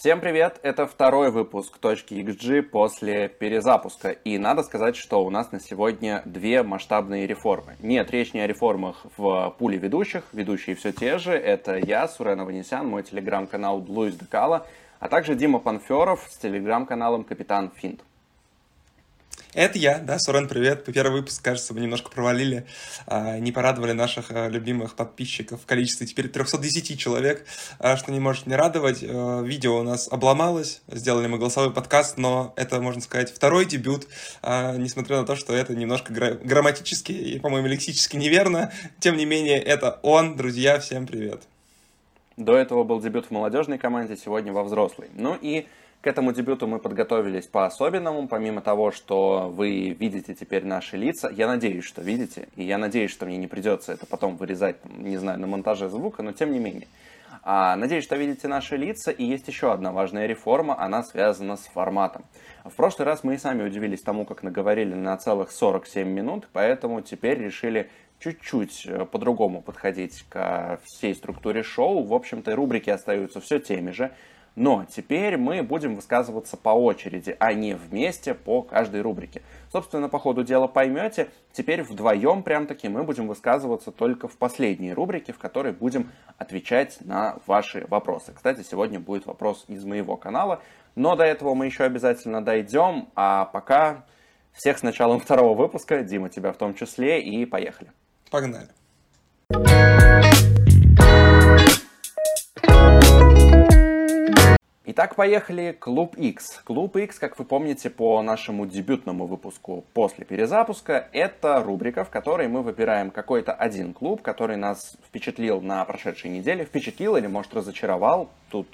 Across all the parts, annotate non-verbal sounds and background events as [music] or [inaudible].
Всем привет! Это второй выпуск точки XG после перезапуска. И надо сказать, что у нас на сегодня две масштабные реформы. Нет, речь не о реформах в пуле ведущих. Ведущие все те же. Это я, Сурен Аванесян, мой телеграм-канал Луис Декала, а также Дима Панферов с телеграм-каналом Капитан Финт. Это я, да, Сурен, привет. Первый выпуск, кажется, мы немножко провалили, а, не порадовали наших а, любимых подписчиков в количестве теперь 310 человек, а, что не может не радовать. Видео у нас обломалось, сделали мы голосовой подкаст, но это, можно сказать, второй дебют, несмотря на то, что это немножко грамматически и, по-моему, лексически неверно. Тем не менее, это он. Друзья, всем привет. До этого был дебют в молодежной команде, сегодня во взрослой. Ну и к этому дебюту мы подготовились по-особенному, помимо того, что вы видите теперь наши лица. Я надеюсь, что видите, и я надеюсь, что мне не придется это потом вырезать, не знаю, на монтаже звука, но тем не менее. А, надеюсь, что видите наши лица, и есть еще одна важная реформа, она связана с форматом. В прошлый раз мы и сами удивились тому, как наговорили на целых 47 минут, поэтому теперь решили чуть-чуть э, по-другому подходить к всей структуре шоу. В общем-то, рубрики остаются все теми же, но теперь мы будем высказываться по очереди, а не вместе по каждой рубрике. Собственно, по ходу дела поймете, теперь вдвоем прям таки мы будем высказываться только в последней рубрике, в которой будем отвечать на ваши вопросы. Кстати, сегодня будет вопрос из моего канала, но до этого мы еще обязательно дойдем, а пока всех с началом [laughs] второго выпуска, Дима, тебя в том числе, и поехали. Погнали. Итак, поехали. Клуб X. Клуб X, как вы помните по нашему дебютному выпуску после перезапуска, это рубрика, в которой мы выбираем какой-то один клуб, который нас впечатлил на прошедшей неделе. Впечатлил или, может, разочаровал. Тут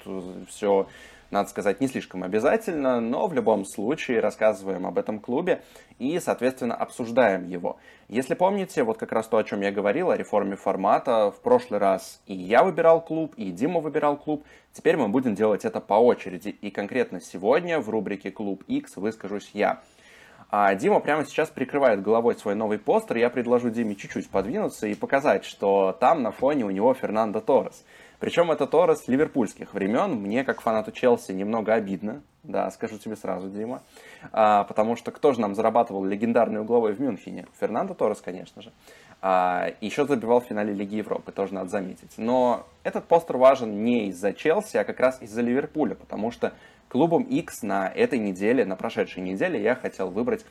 все надо сказать, не слишком обязательно, но в любом случае рассказываем об этом клубе и, соответственно, обсуждаем его. Если помните, вот как раз то, о чем я говорил, о реформе формата, в прошлый раз и я выбирал клуб, и Дима выбирал клуб, теперь мы будем делать это по очереди. И конкретно сегодня в рубрике «Клуб X» выскажусь я. А Дима прямо сейчас прикрывает головой свой новый постер. Я предложу Диме чуть-чуть подвинуться и показать, что там на фоне у него Фернандо Торрес. Причем это Торрес ливерпульских времен. Мне, как фанату Челси, немного обидно. Да, скажу тебе сразу, Дима. А, потому что кто же нам зарабатывал легендарный угловой в Мюнхене? Фернандо Торрес, конечно же. А, еще забивал в финале Лиги Европы, тоже надо заметить. Но этот постер важен не из-за Челси, а как раз из-за Ливерпуля, потому что клубом X на этой неделе, на прошедшей неделе я хотел выбрать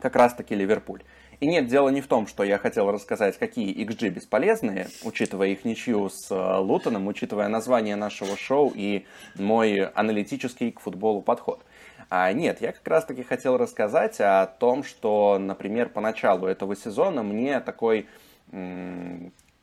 как раз-таки Ливерпуль. И нет, дело не в том, что я хотел рассказать, какие XG бесполезные, учитывая их ничью с э, Лутоном, учитывая название нашего шоу и мой аналитический к футболу подход. А нет, я как раз-таки хотел рассказать о том, что, например, по началу этого сезона мне такой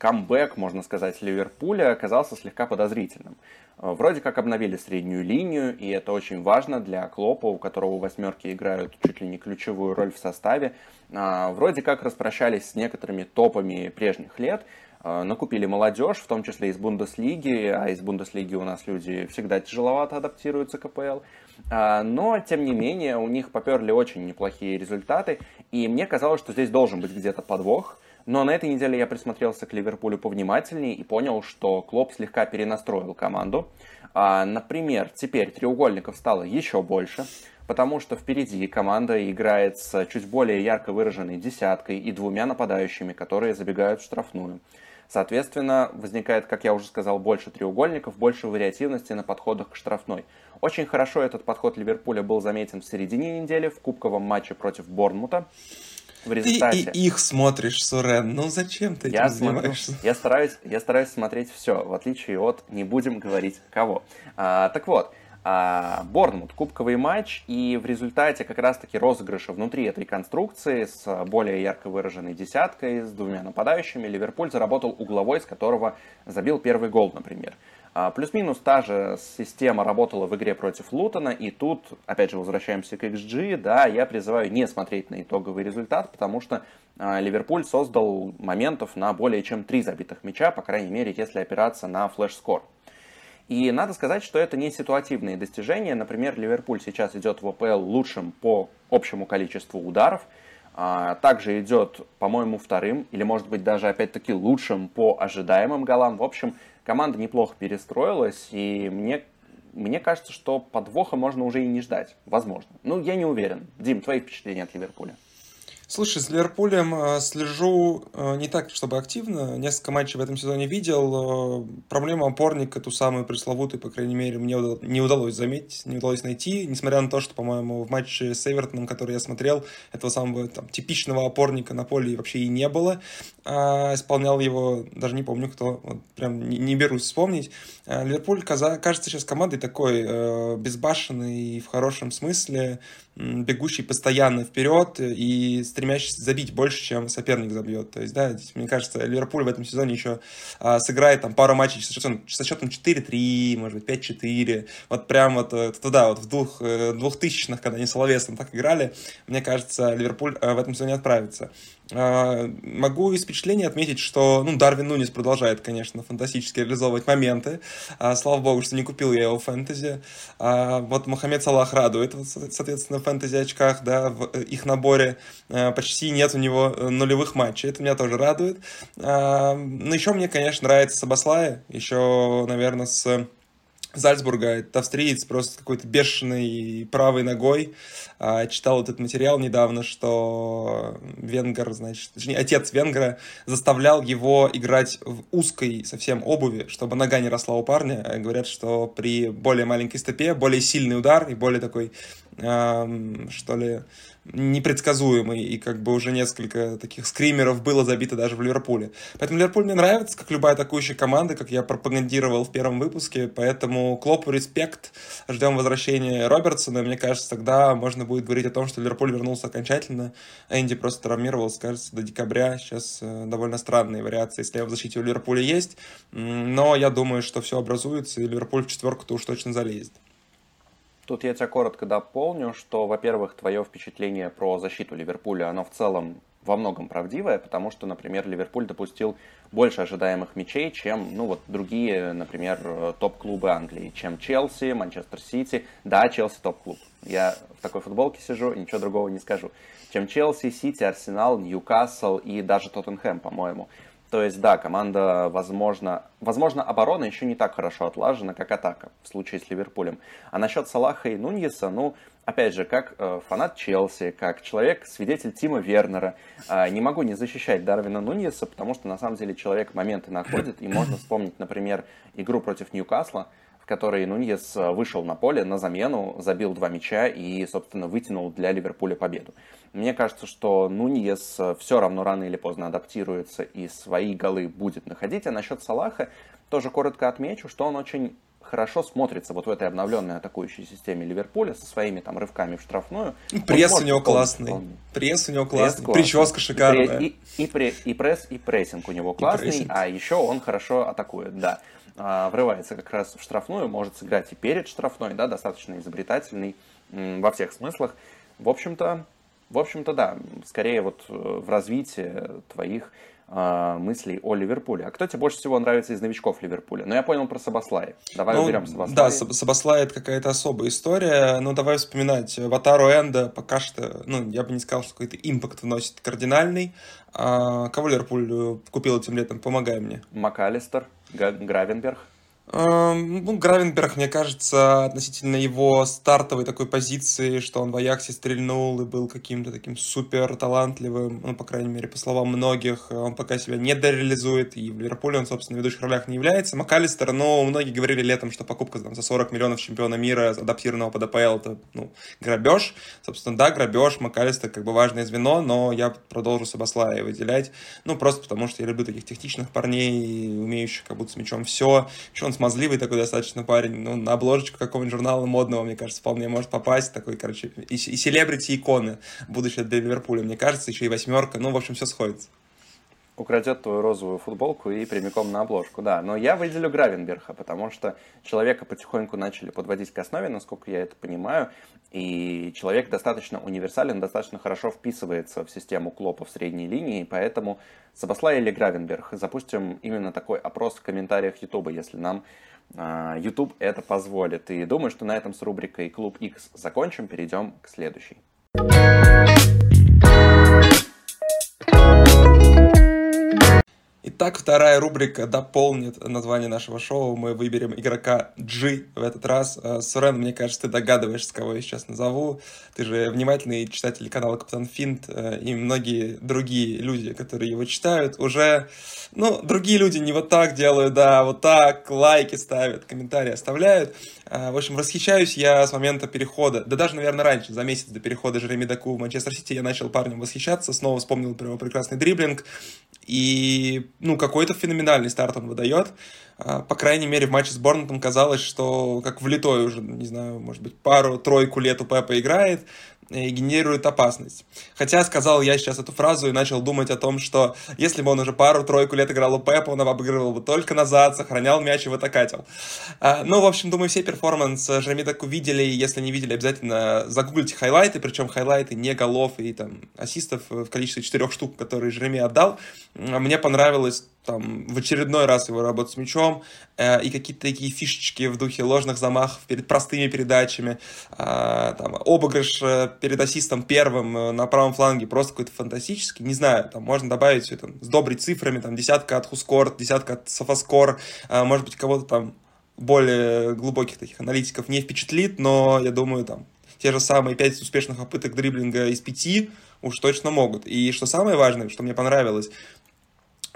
камбэк, можно сказать, Ливерпуля оказался слегка подозрительным. Э, вроде как обновили среднюю линию, и это очень важно для Клопа, у которого восьмерки играют чуть ли не ключевую роль в составе. А, вроде как распрощались с некоторыми топами прежних лет, э, накупили молодежь, в том числе из Бундеслиги, а из Бундеслиги у нас люди всегда тяжеловато адаптируются к КПЛ. А, но, тем не менее, у них поперли очень неплохие результаты, и мне казалось, что здесь должен быть где-то подвох – но на этой неделе я присмотрелся к Ливерпулю повнимательнее и понял, что Клоп слегка перенастроил команду. А, например, теперь треугольников стало еще больше, потому что впереди команда играет с чуть более ярко выраженной десяткой и двумя нападающими, которые забегают в штрафную. Соответственно, возникает, как я уже сказал, больше треугольников, больше вариативности на подходах к штрафной. Очень хорошо этот подход Ливерпуля был заметен в середине недели в кубковом матче против Борнмута в результате. Ты и их смотришь, Сурен. Ну зачем ты этим я занимаешься? Смотрю, я, стараюсь, я стараюсь смотреть все, в отличие от не будем говорить кого. А, так вот, а, Борнмут, кубковый матч, и в результате как раз-таки розыгрыша внутри этой конструкции с более ярко выраженной десяткой, с двумя нападающими, Ливерпуль заработал угловой, с которого забил первый гол, например. А, плюс-минус та же система работала в игре против Лутона, и тут, опять же, возвращаемся к XG, да, я призываю не смотреть на итоговый результат, потому что а, Ливерпуль создал моментов на более чем три забитых мяча, по крайней мере, если опираться на флеш-скор. И надо сказать, что это не ситуативные достижения. Например, Ливерпуль сейчас идет в ОПЛ лучшим по общему количеству ударов, а, также идет, по-моему, вторым, или, может быть, даже, опять-таки, лучшим по ожидаемым голам. В общем, команда неплохо перестроилась, и мне мне кажется, что подвоха можно уже и не ждать. Возможно. Ну, я не уверен. Дим, твои впечатления от Ливерпуля? Слушай, с Ливерпулем э, слежу э, не так, чтобы активно. Несколько матчей в этом сезоне видел. Э, проблему опорника, ту самую пресловутую, по крайней мере, мне не удалось заметить, не удалось найти. Несмотря на то, что, по-моему, в матче с Эвертоном, который я смотрел, этого самого там, типичного опорника на поле вообще и не было. А, исполнял его, даже не помню кто, вот прям не, не берусь вспомнить. А, Ливерпуль кажется сейчас командой такой безбашенной в хорошем смысле, бегущий постоянно вперед и стремящийся забить больше, чем соперник забьет. То есть, да, здесь, мне кажется, Ливерпуль в этом сезоне еще а, сыграет там пару матчей со счетом, со счетом 4-3, может быть, 5-4. Вот прям вот э, туда, вот в двух, э, двухтысячных, когда они с Соловесом так играли, мне кажется, Ливерпуль э, в этом сезоне отправится. А, могу из впечатления отметить, что ну, Дарвин Нунис продолжает, конечно, фантастически реализовывать моменты. А, слава богу, что не купил я его в фэнтези. А, вот Мохаммед Салах радует, соответственно, в фэнтези очках, да, в их наборе почти нет у него нулевых матчей. Это меня тоже радует. Но еще мне, конечно, нравится Сабаслая. Еще, наверное, с Зальцбурга. Это австриец просто какой-то бешеный правой ногой. А, читал этот материал недавно, что Венгер, значит, точнее, отец Венгера заставлял его играть в узкой совсем обуви, чтобы нога не росла у парня. Говорят, что при более маленькой стопе более сильный удар и более такой, что ли, непредсказуемый, и как бы уже несколько таких скримеров было забито даже в Ливерпуле. Поэтому Ливерпуль мне нравится, как любая атакующая команда, как я пропагандировал в первом выпуске, поэтому Клопу респект, ждем возвращения Робертсона, мне кажется, тогда можно будет говорить о том, что Ливерпуль вернулся окончательно, Энди просто травмировался, кажется, до декабря, сейчас э, довольно странные вариации слева в защите у Ливерпуля есть, но я думаю, что все образуется, и Ливерпуль в четверку-то уж точно залезет. Тут я тебя коротко дополню, что, во-первых, твое впечатление про защиту Ливерпуля, оно в целом во многом правдивое, потому что, например, Ливерпуль допустил больше ожидаемых мячей, чем, ну, вот другие, например, топ-клубы Англии, чем Челси, Манчестер Сити. Да, Челси топ-клуб. Я в такой футболке сижу, ничего другого не скажу. Чем Челси, Сити, Арсенал, Ньюкасл и даже Тоттенхэм, по-моему. То есть, да, команда, возможно, возможно, оборона еще не так хорошо отлажена, как атака в случае с Ливерпулем. А насчет Салаха и Нуньеса, ну, опять же, как э, фанат Челси, как человек, свидетель Тима Вернера, э, не могу не защищать Дарвина Нуньеса, потому что, на самом деле, человек моменты находит, и можно вспомнить, например, игру против Ньюкасла, в которой Нуньес э, вышел на поле на замену, забил два мяча и, собственно, вытянул для Ливерпуля победу. Мне кажется, что Нуньес э, все равно рано или поздно адаптируется и свои голы будет находить. А насчет Салаха тоже коротко отмечу, что он очень хорошо смотрится вот в этой обновленной атакующей системе Ливерпуля со своими там рывками в штрафную. Пресс у него классный. Он... Пресс у него классный. Пресс Прическа шикарная. И, и, и, и пресс, и прессинг у него классный, а еще он хорошо атакует, да. А, врывается как раз в штрафную, может сыграть и перед штрафной, да, достаточно изобретательный во всех смыслах. В общем-то, в общем-то, да, скорее вот э, в развитии твоих э, мыслей о Ливерпуле. А кто тебе больше всего нравится из новичков Ливерпуля? Ну, я понял про Сабаслай. Давай ну, уберем Сабаслай. Да, Сабаслай это какая-то особая история. Ну, давай вспоминать. Ватару Энда пока что, ну, я бы не сказал, что какой-то импакт вносит кардинальный. А кого Ливерпуль э, купил этим летом? Помогай мне. МакАлистер, Гравенберг. Эм, ну, Гравенберг, мне кажется, относительно его стартовой такой позиции, что он в Аяксе стрельнул и был каким-то таким супер талантливым, ну, по крайней мере, по словам многих, он пока себя не дореализует, и в Ливерпуле он, собственно, в ведущих ролях не является. МакАлистер, ну, многие говорили летом, что покупка там, за 40 миллионов чемпиона мира, адаптированного под АПЛ, это, ну, грабеж. Собственно, да, грабеж, МакАлистер как бы важное звено, но я продолжу Сабаслая выделять, ну, просто потому что я люблю таких техничных парней, умеющих как будто с мячом все. Еще он смазливый такой достаточно парень, ну, на обложечку какого-нибудь журнала модного, мне кажется, вполне может попасть, такой, короче, и, и селебрити иконы будущее для Ливерпуля, мне кажется, еще и восьмерка, ну, в общем, все сходится украдет твою розовую футболку и прямиком на обложку, да. Но я выделю Гравенберха, потому что человека потихоньку начали подводить к основе, насколько я это понимаю, и человек достаточно универсален, достаточно хорошо вписывается в систему Клопа в средней линии, поэтому Сабаслай или Гравенберг, запустим именно такой опрос в комментариях Ютуба, если нам а, YouTube это позволит. И думаю, что на этом с рубрикой Клуб X закончим, перейдем к следующей. Так вторая рубрика дополнит название нашего шоу. Мы выберем игрока G в этот раз. Э, Сурен, мне кажется, ты догадываешься, кого я сейчас назову. Ты же внимательный читатель канала Капитан Финт э, и многие другие люди, которые его читают, уже, ну, другие люди не вот так делают, да, вот так, лайки ставят, комментарии оставляют. Э, в общем, восхищаюсь я с момента перехода, да даже, наверное, раньше, за месяц до перехода Жереми Даку в Манчестер Сити, я начал парнем восхищаться, снова вспомнил про его прекрасный дриблинг, и, ну, какой-то феноменальный старт он выдает. А, по крайней мере, в матче с Борнмутом казалось, что как влитой уже, не знаю, может быть, пару-тройку лет у Пепа играет, и генерирует опасность. Хотя сказал я сейчас эту фразу и начал думать о том, что если бы он уже пару-тройку лет играл у Пепа, он обыгрывал бы только назад, сохранял мяч и в атакатил. Ну, в общем, думаю, все перформанс Жереми Доку видели, если не видели, обязательно загуглите хайлайты, причем хайлайты не голов и там ассистов в количестве четырех штук, которые Жереми отдал. Мне понравилось там, в очередной раз его работу с мячом, э, и какие-то такие фишечки в духе ложных замахов перед простыми передачами, э, там, обыгрыш э, перед ассистом первым э, на правом фланге просто какой-то фантастический, не знаю, там можно добавить все это, сдобрить цифрами, там, десятка от Хускор, десятка от Софоскор, э, может быть, кого-то там более глубоких таких аналитиков не впечатлит, но я думаю, там, те же самые пять успешных попыток дриблинга из пяти уж точно могут. И что самое важное, что мне понравилось,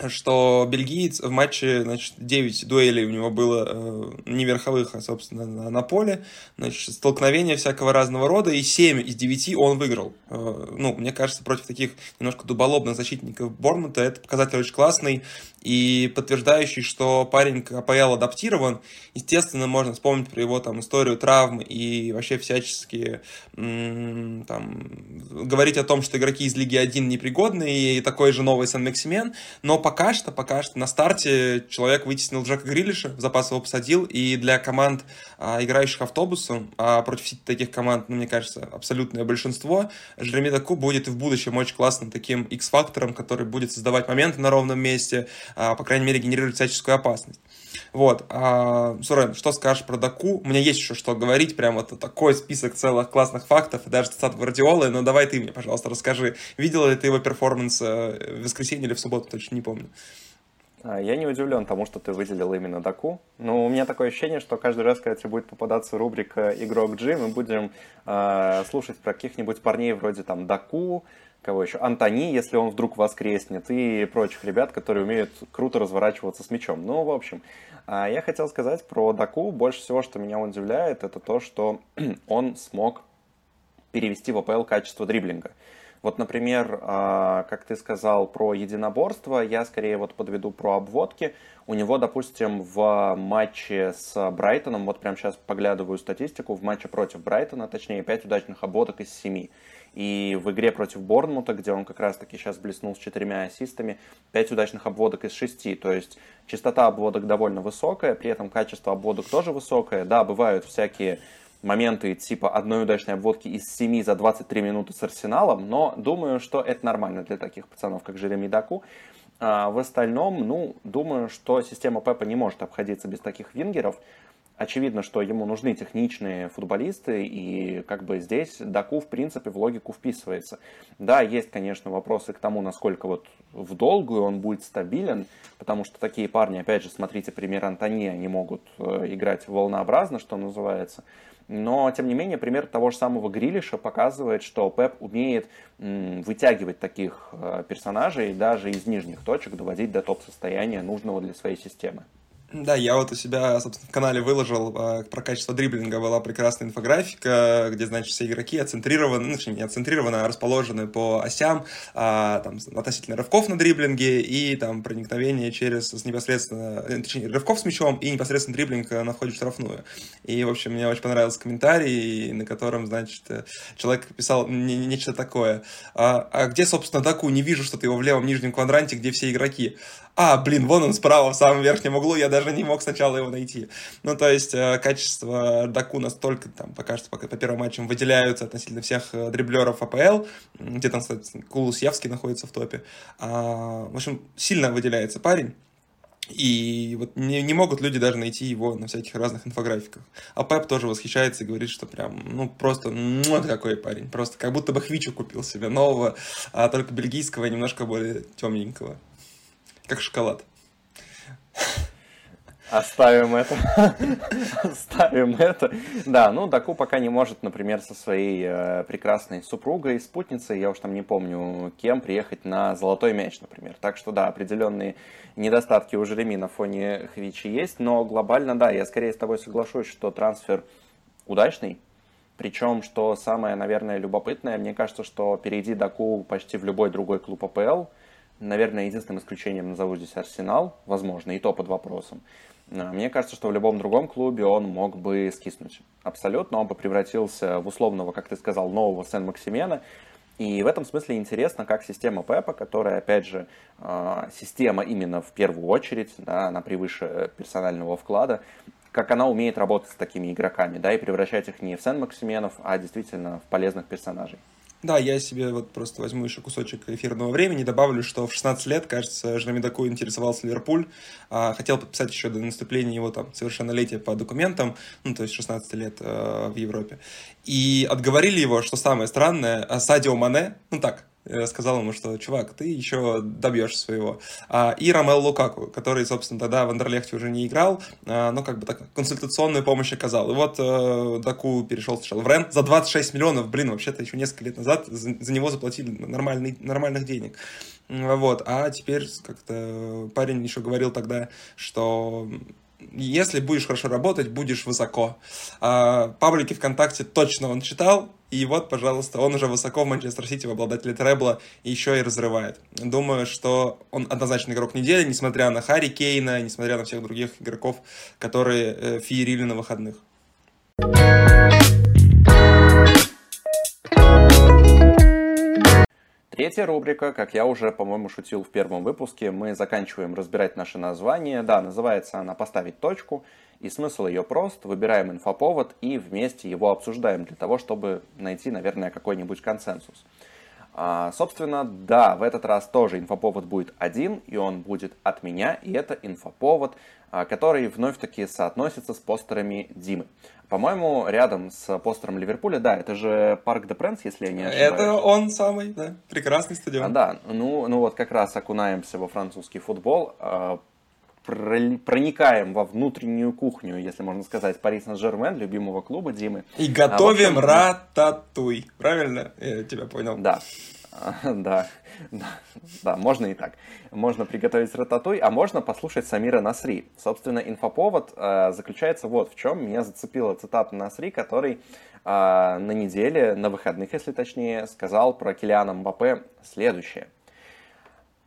что бельгиец в матче, значит, 9 дуэлей у него было э, не верховых, а, собственно, на, на поле, значит, столкновения всякого разного рода, и 7 из 9 он выиграл. Э, ну, мне кажется, против таких немножко дуболобных защитников Бормута это показатель очень классный, и подтверждающий, что парень к адаптирован. Естественно, можно вспомнить про его там историю травм и вообще всячески там, говорить о том, что игроки из Лиги 1 непригодны, и такой же новый Сан-Максимен, но пока что, пока что на старте человек вытеснил Джека Грилиша, в запас его посадил, и для команд, а, играющих автобусом, а против таких команд, ну, мне кажется, абсолютное большинство, Жереми Даку будет и в будущем очень классным таким X-фактором, который будет создавать моменты на ровном месте, а, по крайней мере, генерирует всяческую опасность. Вот. А, Сурен, что скажешь про Даку? У меня есть еще что говорить, прям вот такой список целых классных фактов, и даже цитат Гвардиолы, но давай ты мне, пожалуйста, расскажи, видела ли ты его перформанс э, в воскресенье или в субботу, точно не помню. А, я не удивлен тому, что ты выделил именно Даку. Но у меня такое ощущение, что каждый раз, когда тебе будет попадаться рубрика «Игрок G», мы будем э, слушать про каких-нибудь парней вроде там Даку, кого еще, Антони, если он вдруг воскреснет, и прочих ребят, которые умеют круто разворачиваться с мячом. Ну, в общем, а, я хотел сказать про Даку. Больше всего, что меня удивляет, это то, что [clears throat] он смог перевести в АПЛ качество дриблинга. Вот, например, а, как ты сказал про единоборство, я скорее вот подведу про обводки. У него, допустим, в матче с Брайтоном, вот прямо сейчас поглядываю статистику, в матче против Брайтона, точнее, 5 удачных обводок из 7. И в игре против Борнмута, где он как раз-таки сейчас блеснул с четырьмя ассистами, 5 удачных обводок из 6. То есть частота обводок довольно высокая, при этом качество обводок тоже высокое. Да, бывают всякие моменты типа одной удачной обводки из 7 за 23 минуты с Арсеналом, но думаю, что это нормально для таких пацанов, как Жереми Даку. А в остальном, ну, думаю, что система Пепа не может обходиться без таких вингеров очевидно, что ему нужны техничные футболисты, и как бы здесь Даку, в принципе, в логику вписывается. Да, есть, конечно, вопросы к тому, насколько вот в долгую он будет стабилен, потому что такие парни, опять же, смотрите пример Антони, они могут э, играть волнообразно, что называется. Но, тем не менее, пример того же самого Грилиша показывает, что Пеп умеет вытягивать таких э, персонажей даже из нижних точек, доводить до топ-состояния нужного для своей системы. Да, я вот у себя, собственно, в канале выложил э, про качество дриблинга, была прекрасная инфографика, где, значит, все игроки оцентрированы, ну, точнее, не оцентрированы, а расположены по осям, а, там, относительно рывков на дриблинге и, там, проникновение через, непосредственно, э, точнее, рывков с мячом и непосредственно дриблинг на входе в штрафную. И, в общем, мне очень понравился комментарий, на котором, значит, э, человек писал нечто такое. А, а где, собственно, Даку? Не вижу что-то его в левом нижнем квадранте, где все игроки а, блин, вон он справа, в самом верхнем углу, я даже не мог сначала его найти. Ну, то есть, э, качество Даку настолько, там, пока что, пока по первым матчам выделяются относительно всех э, дриблеров АПЛ, где там, кстати, Кулус Явский находится в топе. А, в общем, сильно выделяется парень. И вот не, не могут люди даже найти его на всяких разных инфографиках. А Пеп тоже восхищается и говорит, что прям, ну, просто, ну, какой парень. Просто как будто бы Хвичу купил себе нового, а только бельгийского, немножко более темненького как шоколад. Оставим это. Оставим это. Да, ну Даку пока не может, например, со своей э, прекрасной супругой, спутницей, я уж там не помню кем, приехать на золотой мяч, например. Так что да, определенные недостатки у Жереми на фоне Хвичи есть, но глобально да, я скорее с тобой соглашусь, что трансфер удачный. Причем, что самое, наверное, любопытное, мне кажется, что перейди Даку почти в любой другой клуб АПЛ, наверное, единственным исключением назову здесь Арсенал, возможно, и то под вопросом. А, мне кажется, что в любом другом клубе он мог бы скиснуть. Абсолютно. Он бы превратился в условного, как ты сказал, нового Сен-Максимена. И в этом смысле интересно, как система Пепа, которая, опять же, а, система именно в первую очередь, да, она превыше персонального вклада, как она умеет работать с такими игроками, да, и превращать их не в Сен-Максименов, а действительно в полезных персонажей. Да, я себе вот просто возьму еще кусочек эфирного времени, добавлю, что в 16 лет, кажется, Жрамидаку интересовался Ливерпуль, а, хотел подписать еще до наступления его там совершеннолетия по документам, ну, то есть 16 лет э, в Европе. И отговорили его, что самое странное, Садио Мане, ну так, Э, сказал ему, что, чувак, ты еще добьешь своего. А, и Ромел Лукаку, который, собственно, тогда в Андерлехте уже не играл, а, но как бы так консультационную помощь оказал. И вот э, Даку перешел сначала в Рен за 26 миллионов, блин, вообще-то еще несколько лет назад за, за него заплатили нормальный, нормальных денег. Вот, а теперь как-то парень еще говорил тогда, что если будешь хорошо работать, будешь высоко. А, паблики ВКонтакте точно он читал, и вот, пожалуйста, он уже высоко в Манчестер Сити в обладателе требла еще и разрывает. Думаю, что он однозначно игрок недели, несмотря на Харри Кейна, несмотря на всех других игроков, которые э, феерили на выходных. Третья рубрика, как я уже, по-моему, шутил в первом выпуске, мы заканчиваем разбирать наше название. Да, называется она «Поставить точку», и смысл ее прост. Выбираем инфоповод и вместе его обсуждаем для того, чтобы найти, наверное, какой-нибудь консенсус. А, собственно, да, в этот раз тоже инфоповод будет один, и он будет от меня, и это инфоповод, а, который вновь-таки соотносится с постерами Димы. По-моему, рядом с постером Ливерпуля, да, это же Парк де Пренс, если я не ошибаюсь. Это он самый, да, прекрасный стадион. А, да, ну, ну вот как раз окунаемся во французский футбол, а, проникаем во внутреннюю кухню, если можно сказать, Пари Сен-Жермен, любимого клуба Димы. И готовим а, общем, рататуй, правильно? Я тебя понял. Да, [laughs] да, да, да, можно и так. Можно приготовить рататуй, а можно послушать Самира Насри. Собственно, инфоповод э, заключается вот в чем. Меня зацепила цитата Насри, который э, на неделе, на выходных, если точнее, сказал про Килиана Мбаппе следующее.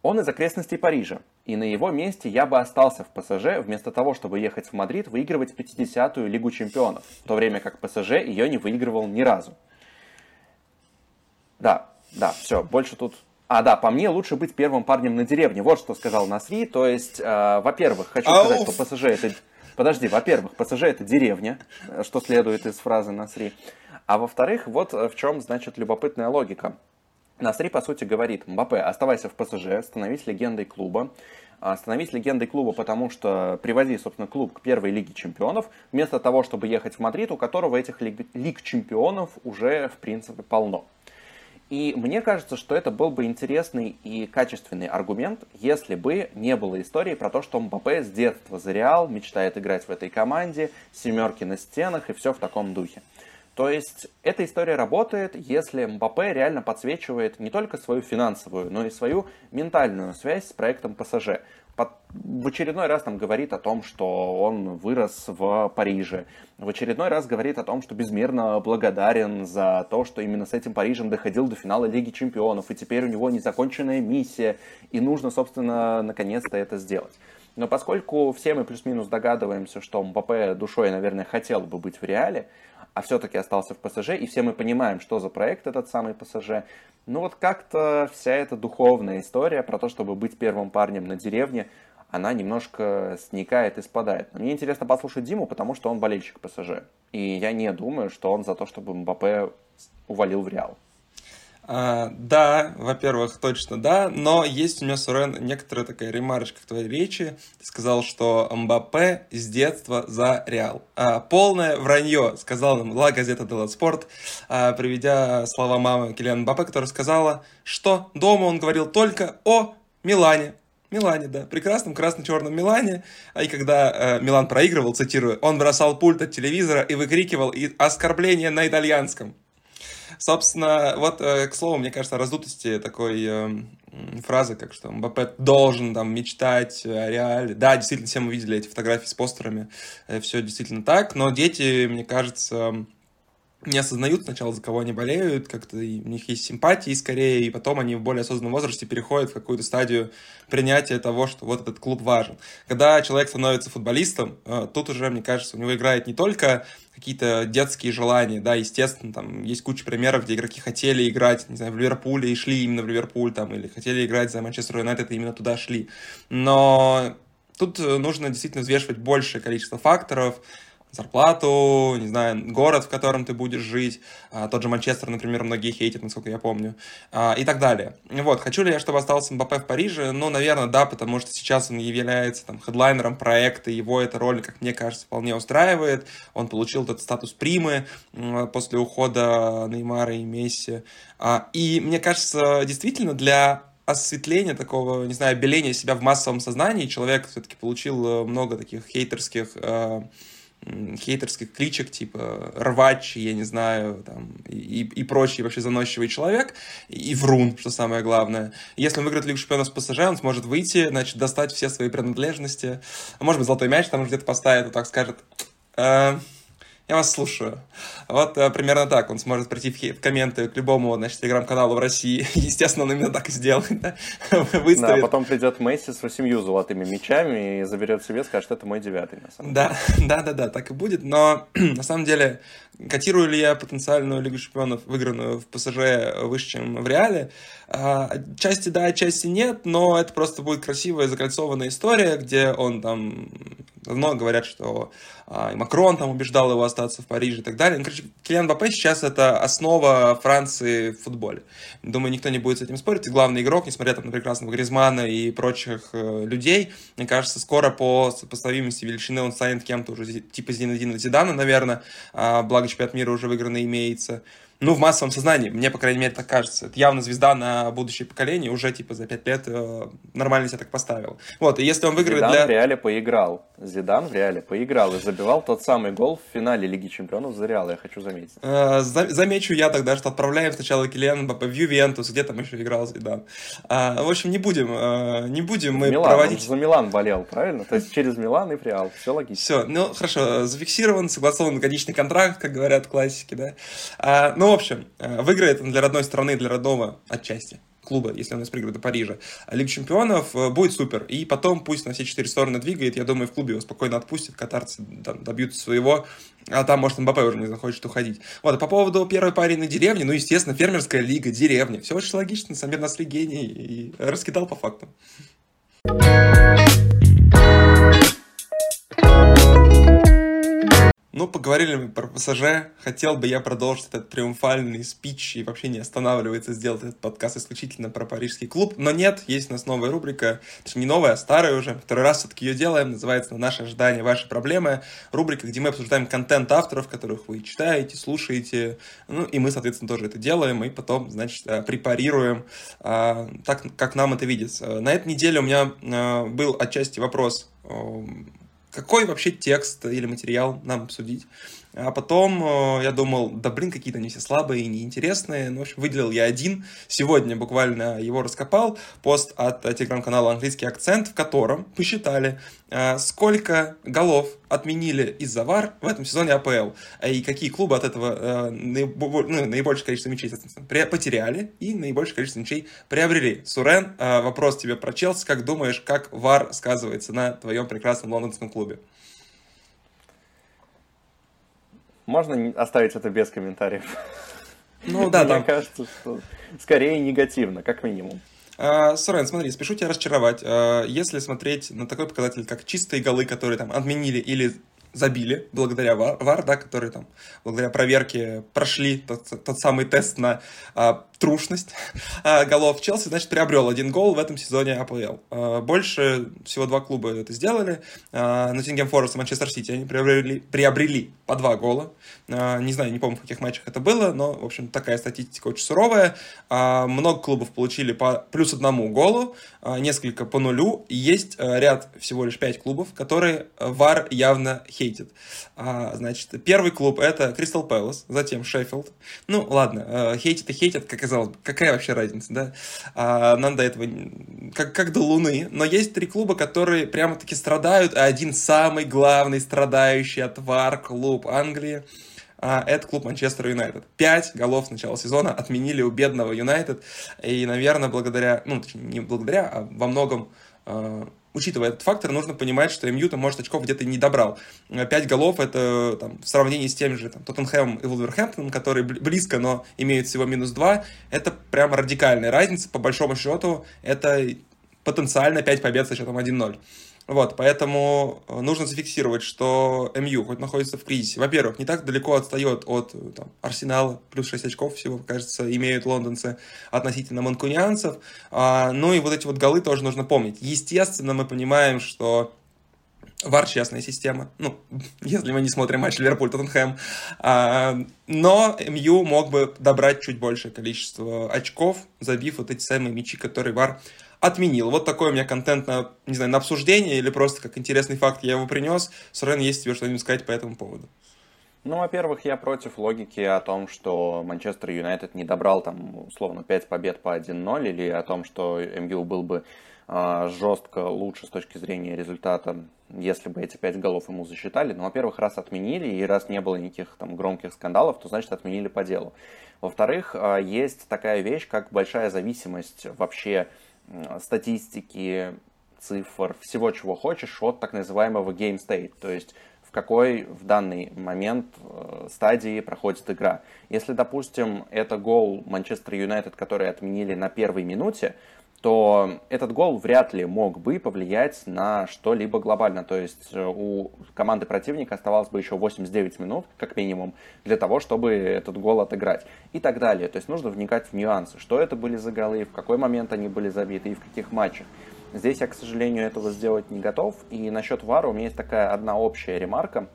Он из окрестностей Парижа, и на его месте я бы остался в ПСЖ, вместо того, чтобы ехать в Мадрид, выигрывать 50-ю Лигу Чемпионов, в то время как ПСЖ ее не выигрывал ни разу. Да, да, все, больше тут... А, да, по мне лучше быть первым парнем на деревне. Вот что сказал Насри. То есть, э, во-первых, хочу сказать, что ПСЖ это... Подожди, во-первых, ПСЖ это деревня, что следует из фразы Насри. А во-вторых, вот в чем, значит, любопытная логика. Насри, по сути, говорит, Мбаппе, оставайся в ПСЖ, становись легендой клуба. А, становись легендой клуба, потому что приводи, собственно, клуб к первой Лиге Чемпионов, вместо того, чтобы ехать в Мадрид, у которого этих Лиг, лиг Чемпионов уже, в принципе, полно. И мне кажется, что это был бы интересный и качественный аргумент, если бы не было истории про то, что Мбаппе с детства за Реал, мечтает играть в этой команде, семерки на стенах и все в таком духе. То есть эта история работает, если Мбаппе реально подсвечивает не только свою финансовую, но и свою ментальную связь с проектом ПСЖ. Под, в очередной раз там говорит о том, что он вырос в Париже. В очередной раз говорит о том, что безмерно благодарен за то, что именно с этим Парижем доходил до финала Лиги Чемпионов. И теперь у него незаконченная миссия. И нужно, собственно, наконец-то это сделать. Но поскольку все мы плюс-минус догадываемся, что Мбаппе душой, наверное, хотел бы быть в Реале, а все-таки остался в ПСЖ, и все мы понимаем, что за проект этот самый ПСЖ. Ну вот как-то вся эта духовная история про то, чтобы быть первым парнем на деревне, она немножко сникает и спадает. Мне интересно послушать Диму, потому что он болельщик ПСЖ. И я не думаю, что он за то, чтобы Мбаппе увалил в Реал. А, да, во-первых, точно да, но есть у меня, Сурен, некоторая такая ремарочка к твоей речи. Ты сказал, что Мбаппе с детства за Реал. А, полное вранье, сказал нам Ла Газета Делла Спорт, а, приведя слова мамы Килиан Мбаппе, которая сказала, что дома он говорил только о Милане. Милане, да. Прекрасном красно-черном Милане. А и когда э, Милан проигрывал, цитирую, он бросал пульт от телевизора и выкрикивал оскорбление на итальянском. Собственно, вот, э, к слову, мне кажется, о раздутости такой э, фразы, как что Мбаппе должен там мечтать о реале. Да, действительно, все мы видели эти фотографии с постерами. Э, все действительно так. Но дети, мне кажется, не осознают сначала, за кого они болеют, как-то у них есть симпатии скорее, и потом они в более осознанном возрасте переходят в какую-то стадию принятия того, что вот этот клуб важен. Когда человек становится футболистом, э, тут уже, мне кажется, у него играет не только какие-то детские желания, да, естественно, там есть куча примеров, где игроки хотели играть, не знаю, в Ливерпуле и шли именно в Ливерпуль, там, или хотели играть за Манчестер Юнайтед и именно туда шли. Но тут нужно действительно взвешивать большее количество факторов, зарплату, не знаю, город, в котором ты будешь жить, а, тот же Манчестер, например, многие хейтят, насколько я помню, а, и так далее. Вот, хочу ли я, чтобы остался Мбаппе в Париже? Ну, наверное, да, потому что сейчас он является там хедлайнером проекта, его эта роль, как мне кажется, вполне устраивает, он получил этот статус примы после ухода Неймара и Месси, а, и мне кажется, действительно, для осветления, такого, не знаю, обеления себя в массовом сознании, человек все-таки получил э, много таких хейтерских э, хейтерских кличек, типа рвач, я не знаю, там, и, и прочий вообще заносчивый человек, и врун, что самое главное. Если он выиграет Лигу Чемпионов с ПСЖ, он сможет выйти, значит, достать все свои принадлежности, может быть, золотой мяч там где-то поставит, и так скажет, э, я вас слушаю. Вот э, примерно так он сможет прийти в, в комменты к любому, значит, телеграм-каналу в России. [laughs] Естественно, он именно так и сделает. Да? [laughs] Выставит. Да, а потом придет Месси с восемью золотыми мячами и заберет себе, скажет, это мой девятый, на самом да, деле. [laughs] Да, да, да, так и будет. Но [clears throat] на самом деле, котирую ли я потенциальную Лигу Чемпионов, выигранную в ПСЖ выше, чем в Реале? А, части да, части нет, но это просто будет красивая закольцованная история, где он там давно говорят, что а, Макрон там убеждал его остаться в Париже и так далее. Ну, короче, Килиан Бапе сейчас это основа Франции в футболе. Думаю, никто не будет с этим спорить. И главный игрок, несмотря там, на прекрасного Гризмана и прочих э, людей, мне кажется, скоро по сопоставимости величины он станет кем-то уже типа Зинедина Зидана, наверное. А, благо чемпионат мира уже выигранный имеется ну, в массовом сознании, мне, по крайней мере, так кажется. Это явно звезда на будущее поколение, уже, типа, за пять лет э, нормально себя так поставил. Вот, и если он выиграет Зидан для... в Реале поиграл. Зидан в Реале поиграл и забивал тот самый гол в финале Лиги Чемпионов за Реал, я хочу заметить. Э, за, замечу я тогда, что отправляем сначала Мбаппе в Ювентус, где там еще играл Зидан. А, в общем, не будем, э, не будем мы Милан, проводить... За Милан болел, правильно? То есть через Милан и в Реал, все логично. Все, ну, хорошо, зафиксирован, согласован годичный контракт, как говорят классики, да. А, ну, в общем, э, выиграет для родной страны, для родного отчасти клуба, если он нас проиграет до Парижа. Лига чемпионов э, будет супер. И потом пусть на все четыре стороны двигает. Я думаю, в клубе его спокойно отпустят, катарцы там, добьются своего. А там, может, Мбаппе уже не захочет уходить. Вот, а по поводу первой пари на деревне, ну, естественно, фермерская лига, деревня. Все очень логично, Самир Насли гений и раскидал по факту. Ну, поговорили мы про ПСЖ. Хотел бы я продолжить этот триумфальный спич и вообще не останавливаться сделать этот подкаст исключительно про парижский клуб. Но нет, есть у нас новая рубрика, точнее не новая, а старая уже. Второй раз все-таки ее делаем. Называется «Наши ожидания, ваши проблемы». Рубрика, где мы обсуждаем контент авторов, которых вы читаете, слушаете. Ну, и мы, соответственно, тоже это делаем. И потом, значит, э, препарируем а, так, как нам это видится. На этой неделе у меня а, был отчасти вопрос какой вообще текст или материал нам обсудить. А потом э, я думал, да блин, какие-то они все слабые и неинтересные. Ну, в общем, выделил я один. Сегодня буквально его раскопал. Пост от телеграм-канала «Английский акцент», в котором посчитали, э, сколько голов отменили из-за ВАР в этом сезоне АПЛ. И какие клубы от этого э, ну, наибольшее количество мячей потеряли и наибольшее количество мячей приобрели. Сурен, вопрос тебе про Челси. Как думаешь, как ВАР сказывается на твоем прекрасном лондонском клубе? Можно оставить это без комментариев? Ну да, Мне там... кажется, что скорее негативно, как минимум. Uh, Сурен, смотри, спешу тебя разочаровать. Uh, если смотреть на такой показатель, как чистые голы, которые там отменили или забили благодаря ВАР, ВАР да, которые там благодаря проверке прошли тот, тот самый тест на а, трушность а, голов. Челси, значит, приобрел один гол в этом сезоне АПЛ. А, больше всего два клуба это сделали. Ноттингем Форест и Манчестер Сити они приобрели, приобрели по два гола. Не знаю, не помню, в каких матчах это было, но, в общем, такая статистика очень суровая. Много клубов получили по плюс одному голу, несколько по нулю. Есть ряд, всего лишь пять клубов, которые ВАР явно хейтит. Значит, первый клуб это Кристал Пэлас, затем Шеффилд. Ну, ладно, хейтит и хейтит, как казалось какая вообще разница, да? А, нам до этого как, как до Луны. Но есть три клуба, которые прямо-таки страдают, а один самый главный страдающий от ВАР клуб Англии а, это клуб Манчестер Юнайтед. Пять голов с начала сезона отменили у бедного Юнайтед. И, наверное, благодаря, ну, точнее, не благодаря, а во многом а, учитывая этот фактор, нужно понимать, что МЮ, там, может, очков где-то не добрал. Пять голов — это там, в сравнении с тем же там, Тоттенхэмом и Вулверхэмптоном, которые близко, но имеют всего минус два, это прямо радикальная разница. По большому счету, это потенциально 5 побед со счетом 1-0. Вот, поэтому э, нужно зафиксировать, что МЮ хоть находится в кризисе. Во-первых, не так далеко отстает от э, там, Арсенала, плюс 6 очков всего, кажется, имеют лондонцы относительно манкунианцев. А, ну и вот эти вот голы тоже нужно помнить. Естественно, мы понимаем, что Вар частная система, ну, [laughs] если мы не смотрим матч Ливерпуль-Тоттенхэм. А, но МЮ мог бы добрать чуть большее количество очков, забив вот эти самые мячи, которые Вар отменил. Вот такой у меня контент на, не знаю, на обсуждение или просто как интересный факт я его принес. Сурен, есть тебе что-нибудь сказать по этому поводу? Ну, во-первых, я против логики о том, что Манчестер Юнайтед не добрал там, условно, 5 побед по 1-0, или о том, что МЮ был бы э, жестко лучше с точки зрения результата, если бы эти 5 голов ему засчитали. Но, во-первых, раз отменили, и раз не было никаких там громких скандалов, то значит отменили по делу. Во-вторых, э, есть такая вещь, как большая зависимость вообще статистики, цифр, всего, чего хочешь от так называемого game state, то есть в какой в данный момент э, стадии проходит игра. Если, допустим, это гол Манчестер Юнайтед, который отменили на первой минуте, то этот гол вряд ли мог бы повлиять на что-либо глобально. То есть э, у команды противника оставалось бы еще 89 минут, как минимум, для того, чтобы этот гол отыграть. И так далее. То есть нужно вникать в нюансы, что это были за голы, в какой момент они были забиты и в каких матчах. Здесь я, к сожалению, этого сделать не готов. И насчет ВАРа у меня есть такая одна общая ремарка.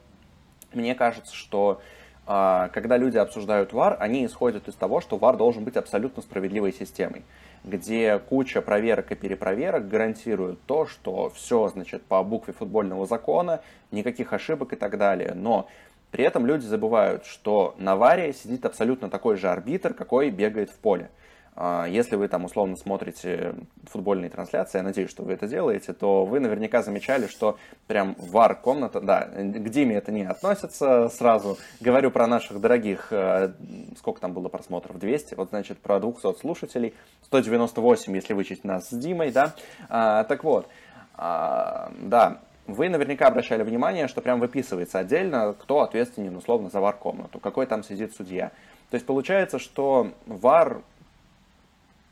Мне кажется, что а, когда люди обсуждают ВАР, они исходят из того, что ВАР должен быть абсолютно справедливой системой, где куча проверок и перепроверок гарантируют то, что все, значит, по букве футбольного закона, никаких ошибок и так далее. Но при этом люди забывают, что на ВАРе сидит абсолютно такой же арбитр, какой бегает в поле. А, если вы там условно смотрите футбольные трансляции, я надеюсь, что вы это делаете, то вы наверняка замечали, что прям вар комната, да, к Диме это не относится сразу. Говорю про наших дорогих, э, сколько там было просмотров, 200, вот значит про 200 слушателей, 198, если вычесть нас с Димой, да. А, так вот, а, да, вы наверняка обращали внимание, что прям выписывается отдельно, кто ответственен условно за вар-комнату, какой там сидит судья. То есть получается, что вар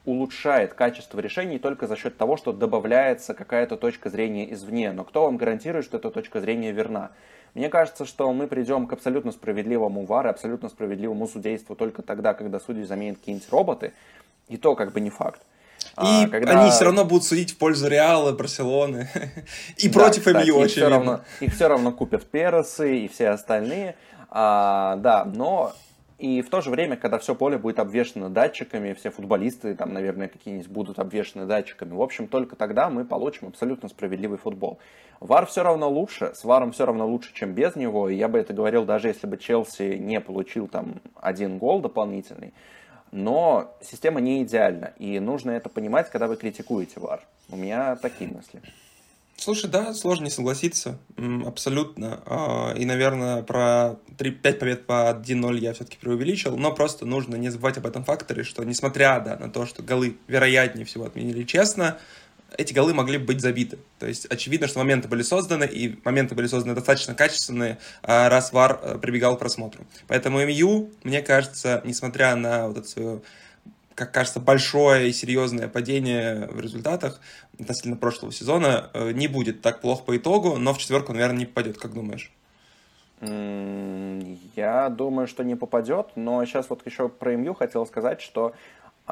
улучшает качество решений только за счет того, что добавляется какая-то точка зрения извне. Но кто вам гарантирует, что эта точка зрения верна? Мне кажется, что мы придем к абсолютно справедливому ВАР и абсолютно справедливому судейству только тогда, когда судьи заменят какие-нибудь роботы, и то как бы не факт. И а, когда... они все равно будут судить в пользу Реала, Барселоны [laughs] и да, против кстати, МЮ, их все, равно, их все равно купят Пересы и все остальные. А, да, но и в то же время, когда все поле будет обвешено датчиками, все футболисты там, наверное, какие-нибудь будут обвешены датчиками, в общем, только тогда мы получим абсолютно справедливый футбол. Вар все равно лучше, с Варом все равно лучше, чем без него, и я бы это говорил, даже если бы Челси не получил там один гол дополнительный, но система не идеальна, и нужно это понимать, когда вы критикуете Вар. У меня такие мысли. Слушай, да, сложно не согласиться, абсолютно. А, и, наверное, про 3-5 побед по 1-0 я все-таки преувеличил, но просто нужно не забывать об этом факторе, что несмотря да, на то, что голы вероятнее всего отменили честно, эти голы могли быть забиты. То есть очевидно, что моменты были созданы, и моменты были созданы достаточно качественные, а, раз ВАР э, прибегал к просмотру. Поэтому МЮ, мне кажется, несмотря на вот эту свою как кажется, большое и серьезное падение в результатах относительно прошлого сезона э, не будет так плохо по итогу, но в четверку, наверное, не попадет, как думаешь? Я думаю, что не попадет, но сейчас вот еще про МЮ хотел сказать, что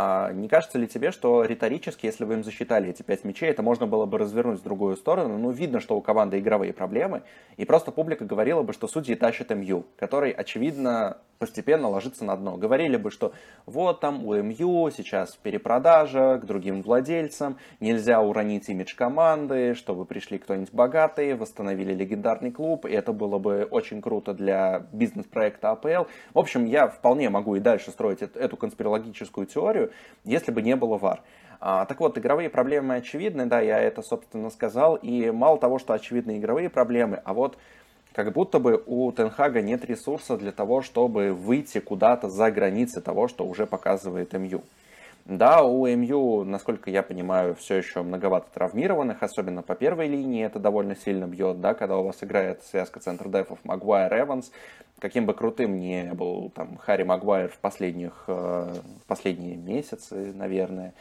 А не кажется ли тебе, что риторически, если бы им засчитали эти пять мячей, это можно было бы развернуть в другую сторону? Ну, видно, что у команды игровые проблемы, и просто публика говорила бы, что судьи тащат МЮ, который, очевидно, постепенно ложится на дно. Говорили бы, что вот там у МЮ сейчас перепродажа к другим владельцам, нельзя уронить имидж команды, чтобы пришли кто-нибудь богатый, восстановили легендарный клуб, и это было бы очень круто для бизнес-проекта АПЛ. В общем, я вполне могу и дальше строить эту конспирологическую теорию, если бы не было ВАР. А, так вот, игровые проблемы очевидны, да, я это, собственно, сказал, и мало того, что очевидны игровые проблемы, а вот как будто бы у Тенхага нет ресурса для того, чтобы выйти куда-то за границы того, что уже показывает МЮ. Да, у МЮ, насколько я понимаю, все еще многовато травмированных, особенно по первой линии, это довольно сильно бьет, да, когда у вас играет связка центр дефов Магуайр Эванс, каким бы крутым ни был там Харри Магуайр в, последних, э, в последние месяцы, наверное,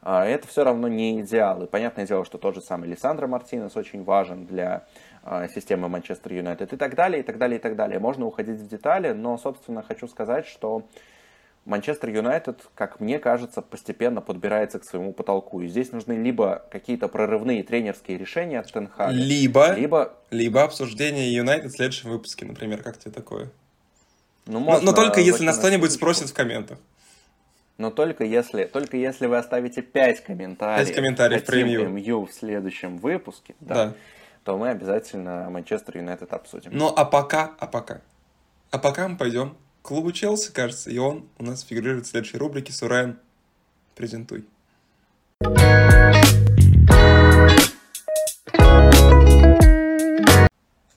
а это все равно не идеал. И понятное дело, что тот же самый Лиссандро Мартинес очень важен для а, системы Манчестер Юнайтед и так далее, и так далее, и так далее. Можно уходить в детали, но, собственно, хочу сказать, что Манчестер Юнайтед, как мне кажется, постепенно подбирается к своему потолку. И здесь нужны либо какие-то прорывные тренерские решения от Тенхага, либо, либо... либо обсуждение Юнайтед в следующем выпуске, например. Как тебе такое? Ну, можно, но, но только если нас кто-нибудь спросит в комментах. Но только если, только если вы оставите 5 комментариев, 5 комментариев про МЮ в следующем выпуске, да. да то мы обязательно Манчестер Юнайтед обсудим. Ну, а пока, а пока. А пока мы пойдем клубу Челси, кажется, и он у нас фигурирует в следующей рубрике. Сурен, презентуй.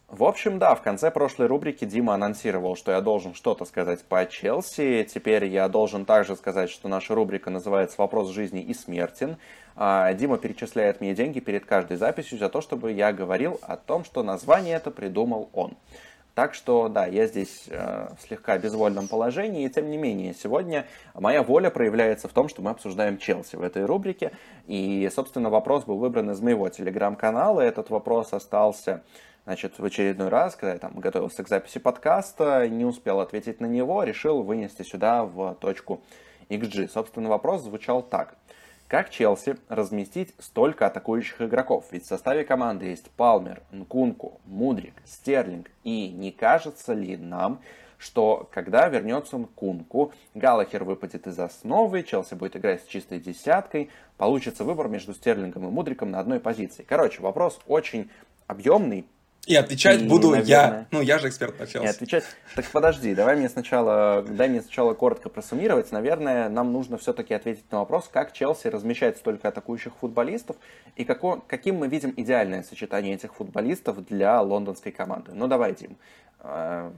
В общем, да, в конце прошлой рубрики Дима анонсировал, что я должен что-то сказать по Челси. Теперь я должен также сказать, что наша рубрика называется «Вопрос жизни и смертен». А, Дима перечисляет мне деньги перед каждой записью за то, чтобы я говорил о том, что название это придумал он. Так что, да, я здесь э, в слегка безвольном положении, и тем не менее, сегодня моя воля проявляется в том, что мы обсуждаем Челси в этой рубрике. И, собственно, вопрос был выбран из моего телеграм-канала. Этот вопрос остался Значит, в очередной раз, когда я там готовился к записи подкаста, не успел ответить на него, решил вынести сюда в точку XG. Собственно, вопрос звучал так. Как Челси разместить столько атакующих игроков? Ведь в составе команды есть Палмер, Нкунку, Мудрик, Стерлинг. И не кажется ли нам, что когда вернется Нкунку, Галахер выпадет из основы, Челси будет играть с чистой десяткой, получится выбор между Стерлингом и Мудриком на одной позиции. Короче, вопрос очень объемный, и отвечать и, буду наверное... я. Ну, я же эксперт по Челси. И отвечать... Так подожди, давай мне сначала, дай мне сначала коротко просуммировать. Наверное, нам нужно все-таки ответить на вопрос, как Челси размещает столько атакующих футболистов и како... каким мы видим идеальное сочетание этих футболистов для лондонской команды. Ну, давай, Дим. А,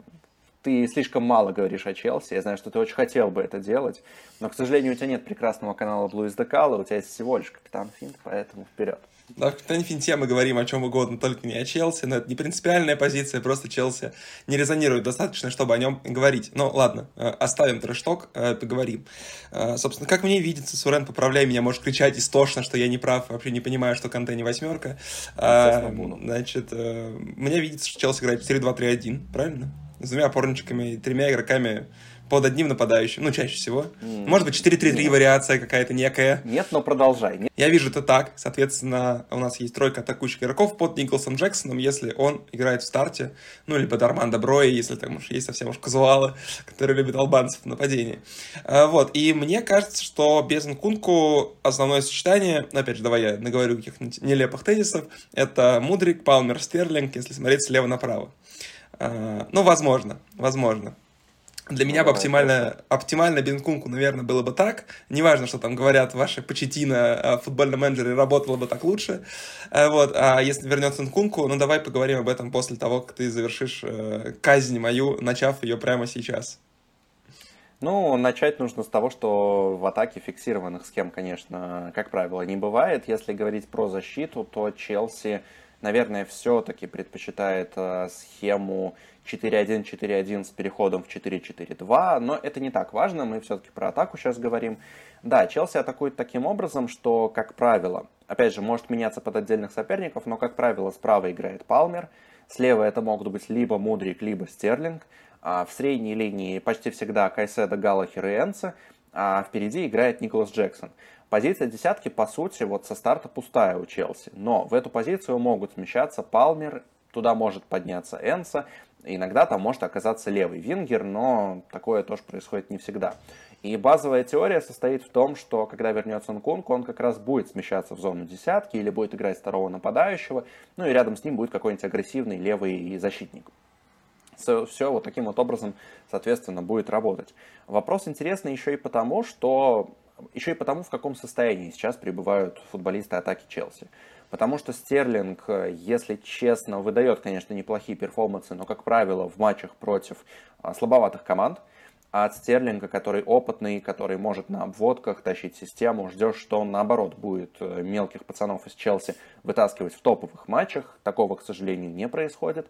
ты слишком мало говоришь о Челси. Я знаю, что ты очень хотел бы это делать. Но, к сожалению, у тебя нет прекрасного канала Блуис Декала, у тебя есть всего лишь Капитан Финт, поэтому вперед. Да, в Капитане Финте мы говорим о чем угодно, только не о Челси, но это не принципиальная позиция, просто Челси не резонирует достаточно, чтобы о нем говорить. Ну, ладно, э, оставим трэшток, э, поговорим. Э, собственно, как мне видится, Сурен, поправляй меня, можешь кричать истошно, что я не прав, вообще не понимаю, что Канте не восьмерка. Значит, мне видится, что Челси играет 4-2-3-1, правильно? С двумя опорничками и тремя игроками под одним нападающим, ну, чаще всего. Mm. Может быть, 4-3-3 вариация какая-то некая. Нет, но продолжай. Нет. Я вижу это так. Соответственно, у нас есть тройка атакующих игроков под Николсом Джексоном, если он играет в старте, ну, либо Дарман Броя, если там уж есть совсем уж казуалы, которые любят албанцев в нападении. А, вот, и мне кажется, что без Нкунку основное сочетание, опять же, давай я наговорю каких-нибудь нелепых тезисов, это Мудрик, Палмер, Стерлинг, если смотреть слева направо. А, ну, возможно, возможно. Для меня бы оптимально, оптимально Бенкунку, наверное, было бы так. Неважно, что там говорят ваши почетина о футбольном менеджере, работало бы так лучше. Э, вот. А если вернется Нкунку, ну давай поговорим об этом после того, как ты завершишь э, казнь мою, начав ее прямо сейчас. Ну, начать нужно с того, что в атаке фиксированных схем, конечно, как правило, не бывает. Если говорить про защиту, то Челси, наверное, все-таки предпочитает э, схему 4-1-4-1 с переходом в 4-4-2, но это не так важно, мы все-таки про атаку сейчас говорим. Да, Челси атакует таким образом, что, как правило, опять же, может меняться под отдельных соперников, но, как правило, справа играет Палмер, слева это могут быть либо Мудрик, либо Стерлинг, а в средней линии почти всегда Кайседо, Галлахер и Энце, а впереди играет Николас Джексон. Позиция десятки, по сути, вот со старта пустая у Челси. Но в эту позицию могут смещаться Палмер, туда может подняться Энса, иногда там может оказаться левый вингер, но такое тоже происходит не всегда. И базовая теория состоит в том, что когда вернется Нкунку, он как раз будет смещаться в зону десятки или будет играть второго нападающего, ну и рядом с ним будет какой-нибудь агрессивный левый защитник. Все вот таким вот образом, соответственно, будет работать. Вопрос интересный еще и потому, что еще и потому, в каком состоянии сейчас пребывают футболисты атаки Челси. Потому что Стерлинг, если честно, выдает, конечно, неплохие перформансы, но, как правило, в матчах против а, слабоватых команд. А от Стерлинга, который опытный, который может на обводках тащить систему, ждешь, что он, наоборот, будет э, мелких пацанов из Челси вытаскивать в топовых матчах. Такого, к сожалению, не происходит.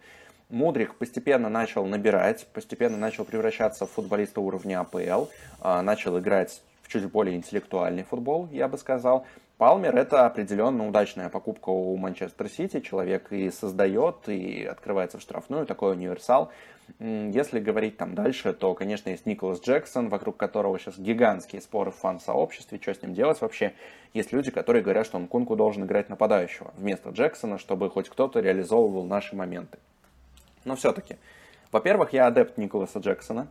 Мудрик постепенно начал набирать, постепенно начал превращаться в футболиста уровня АПЛ, а, начал играть чуть более интеллектуальный футбол, я бы сказал. Палмер это определенно удачная покупка у Манчестер Сити. Человек и создает, и открывается в штрафную, такой универсал. Если говорить там дальше, то, конечно, есть Николас Джексон, вокруг которого сейчас гигантские споры в фан-сообществе, что с ним делать вообще. Есть люди, которые говорят, что он Кунку должен играть нападающего вместо Джексона, чтобы хоть кто-то реализовывал наши моменты. Но все-таки, во-первых, я адепт Николаса Джексона,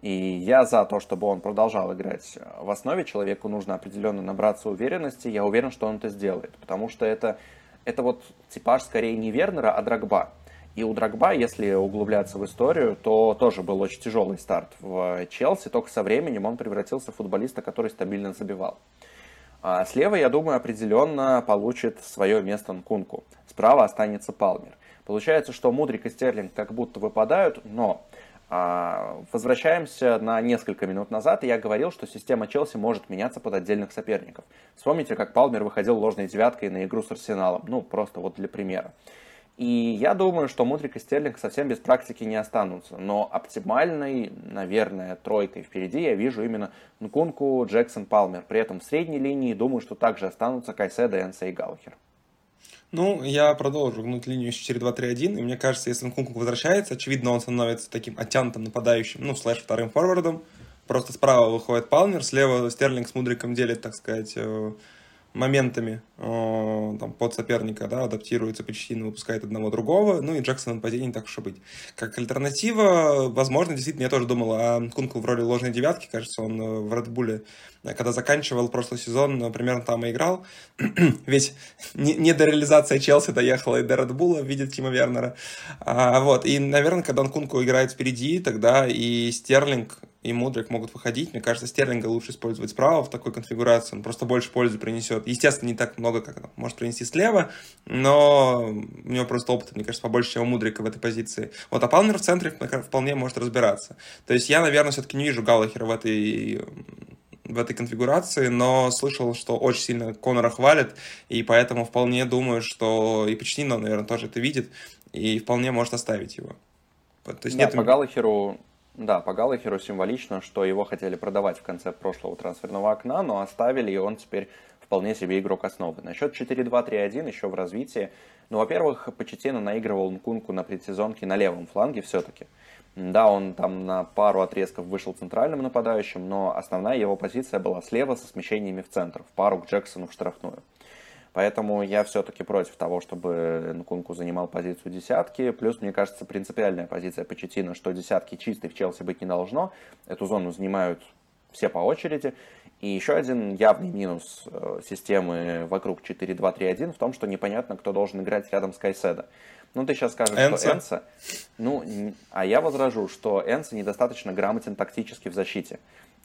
и я за то, чтобы он продолжал играть в основе. Человеку нужно определенно набраться уверенности. Я уверен, что он это сделает. Потому что это, это вот типаж скорее не Вернера, а Драгба. И у Драгба, если углубляться в историю, то тоже был очень тяжелый старт в Челси. Только со временем он превратился в футболиста, который стабильно забивал. А слева, я думаю, определенно получит свое место Нкунку. Справа останется Палмер. Получается, что Мудрик и Стерлинг как будто выпадают, но возвращаемся на несколько минут назад, и я говорил, что система Челси может меняться под отдельных соперников. Вспомните, как Палмер выходил ложной девяткой на игру с Арсеналом. Ну, просто вот для примера. И я думаю, что Мудрик и Стерлинг совсем без практики не останутся. Но оптимальной, наверное, тройкой впереди я вижу именно Нкунку, Джексон, Палмер. При этом в средней линии думаю, что также останутся Кайседа, Энса и Гаухер. Ну, я продолжу гнуть линию 4-2-3-1, и мне кажется, если Нкунку возвращается, очевидно, он становится таким оттянутым нападающим, ну, слэш вторым форвардом, просто справа выходит Палмер, слева Стерлинг с Мудриком делит, так сказать, э, моментами э, там, под соперника, да, адаптируется почти, не выпускает одного другого, ну и Джексон нападение так уж и быть. Как альтернатива, возможно, действительно, я тоже думал о Кунку в роли ложной девятки, кажется, он э, в Редбуле, э, когда заканчивал прошлый сезон, примерно там и играл, [clears throat] ведь не, не до реализации Челси доехала и до Редбула в виде Тима Вернера, а, вот, и, наверное, когда Кунку играет впереди, тогда и Стерлинг и Мудрик могут выходить. Мне кажется, Стерлинга лучше использовать справа в такой конфигурации. Он просто больше пользы принесет. Естественно, не так много, как он может принести слева, но у него просто опыт, мне кажется, побольше, чем у Мудрика в этой позиции. Вот, а Палмер в центре вполне может разбираться. То есть я, наверное, все-таки не вижу Галлахера в этой в этой конфигурации, но слышал, что очень сильно Конора хвалит, и поэтому вполне думаю, что и Почтино, наверное, тоже это видит, и вполне может оставить его. То есть да, нет... по Галлахеру да, по Галлахеру символично, что его хотели продавать в конце прошлого трансферного окна, но оставили, и он теперь вполне себе игрок основы. Насчет 4-2-3-1 еще в развитии. Ну, во-первых, Почетина наигрывал Нкунку на предсезонке на левом фланге все-таки. Да, он там на пару отрезков вышел центральным нападающим, но основная его позиция была слева со смещениями в центр, в пару к Джексону в штрафную. Поэтому я все-таки против того, чтобы Нкунку занимал позицию десятки. Плюс, мне кажется, принципиальная позиция Почетина, что десятки чистой в Челси быть не должно. Эту зону занимают все по очереди. И еще один явный минус э, системы вокруг 4-2-3-1 в том, что непонятно, кто должен играть рядом с Кайседо. Ну, ты сейчас скажешь, Энса. что Энса... Ну, а я возражу, что Энса недостаточно грамотен тактически в защите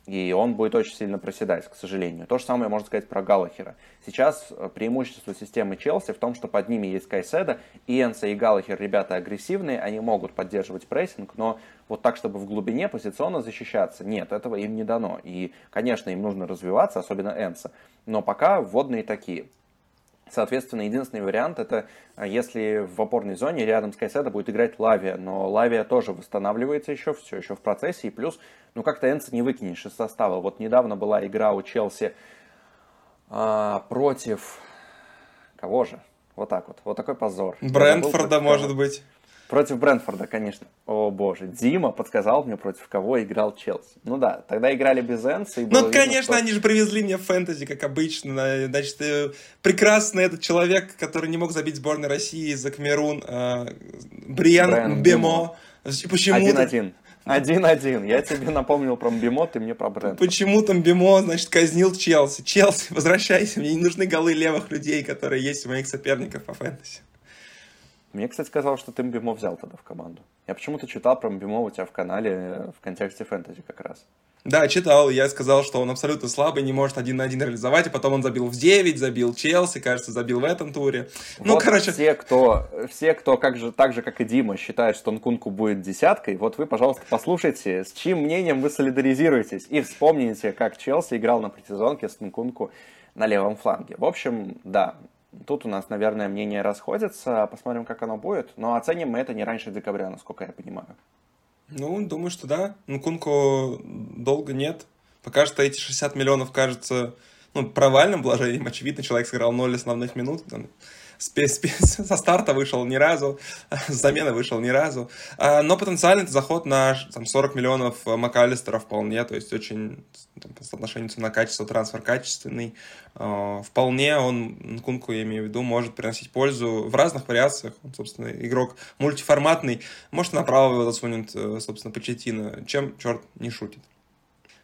и он будет очень сильно проседать, к сожалению. То же самое можно сказать про Галлахера. Сейчас э, преимущество системы Челси в том, что под ними есть Кайседа, и Энса и Галлахер ребята агрессивные, они могут поддерживать прессинг, но вот так, чтобы в глубине позиционно защищаться, нет, этого им не дано. И, конечно, им нужно развиваться, особенно Энса, но пока вводные такие. Соответственно, единственный вариант это э, если в опорной зоне рядом с Кайседо будет играть Лавия, но Лавия тоже восстанавливается еще, все еще в процессе, и плюс, ну как-то Энса не выкинешь из состава. Вот недавно была игра у Челси а, против... Кого же? Вот так вот. Вот такой позор. Брентфорда, может быть. Против Брэнфорда, конечно. О боже, Дима подсказал мне, против кого играл Челси. Ну да, тогда играли без Энса. Ну, видно, конечно, что... они же привезли мне фэнтези, как обычно. Значит, э, прекрасный этот человек, который не мог забить сборной России за Камерун, э, Бриан Брэн Бемо. Почему Один-один. Один-один. Я тебе напомнил про Мбимо, ты мне про бренд. Почему там Бимо, значит, казнил Челси? Челси, [laughs] возвращайся, мне не нужны голы левых людей, которые есть у моих соперников по фэнтези. Мне, кстати, сказал, что ты Мбимо взял тогда в команду. Я почему-то читал про Мбимо у тебя в канале э, в контексте фэнтези как раз. Да, читал. Я сказал, что он абсолютно слабый, не может один на один реализовать, и потом он забил в 9, забил Челси, кажется, забил в этом туре. Ну, вот короче... Все, кто, все, кто как же, так же, как и Дима, считает, что Нкунку будет десяткой, вот вы, пожалуйста, послушайте, с чьим мнением вы солидаризируетесь, и вспомните, как Челси играл на предсезонке с Нкунку на левом фланге. В общем, да, Тут у нас, наверное, мнения расходятся. Посмотрим, как оно будет. Но оценим мы это не раньше декабря, насколько я понимаю. Ну, думаю, что да. Ну, Кунку долго нет. Пока что эти 60 миллионов кажется ну, провальным вложением. Очевидно, человек сыграл 0 основных минут. [laughs] со старта вышел ни разу, [laughs] с замены вышел ни разу. А, но потенциально это заход на там, 40 миллионов МакАлистера вполне, то есть очень там, по соотношению цена-качество, трансфер качественный. А, вполне он, Кунку, я имею в виду, может приносить пользу в разных вариациях. Он, собственно, игрок мультиформатный. Может, направо его засунет, э, собственно, Почетина, чем черт не шутит.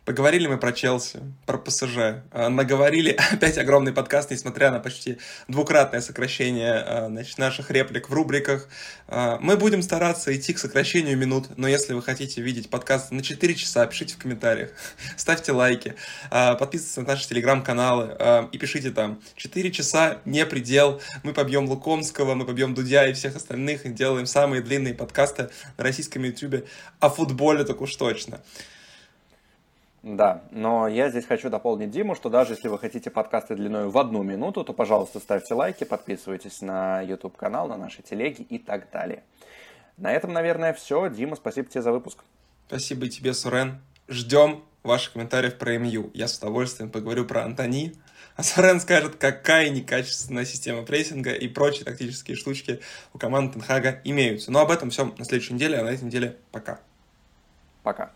Поговорили мы про Челси, про ПСЖ. А, наговорили [laughs] опять огромный подкаст, несмотря на почти двукратное сокращение а, значит, наших реплик в рубриках. А, мы будем стараться идти к сокращению минут, но если вы хотите видеть подкаст на 4 часа, пишите в комментариях, [laughs] ставьте лайки, подписывайтесь на наши телеграм-каналы и пишите там 4 часа не предел, мы побьем Лукомского, мы побьем Дудя и всех остальных и делаем самые длинные подкасты на российском ютубе о футболе так уж точно. Да, но я здесь хочу дополнить Диму, что даже если вы хотите подкасты длиной в одну минуту, то, пожалуйста, ставьте лайки, подписывайтесь на YouTube-канал, на наши телеги и так далее. На этом, наверное, все. Дима, спасибо тебе за выпуск. Спасибо и тебе, Сурен. Ждем ваших комментариев про МЮ. Я с удовольствием поговорю про Антони, а Сурен скажет, какая некачественная система прессинга и прочие тактические штучки у команды Тенхага имеются. Но об этом все на следующей неделе, а на этой неделе пока. Пока.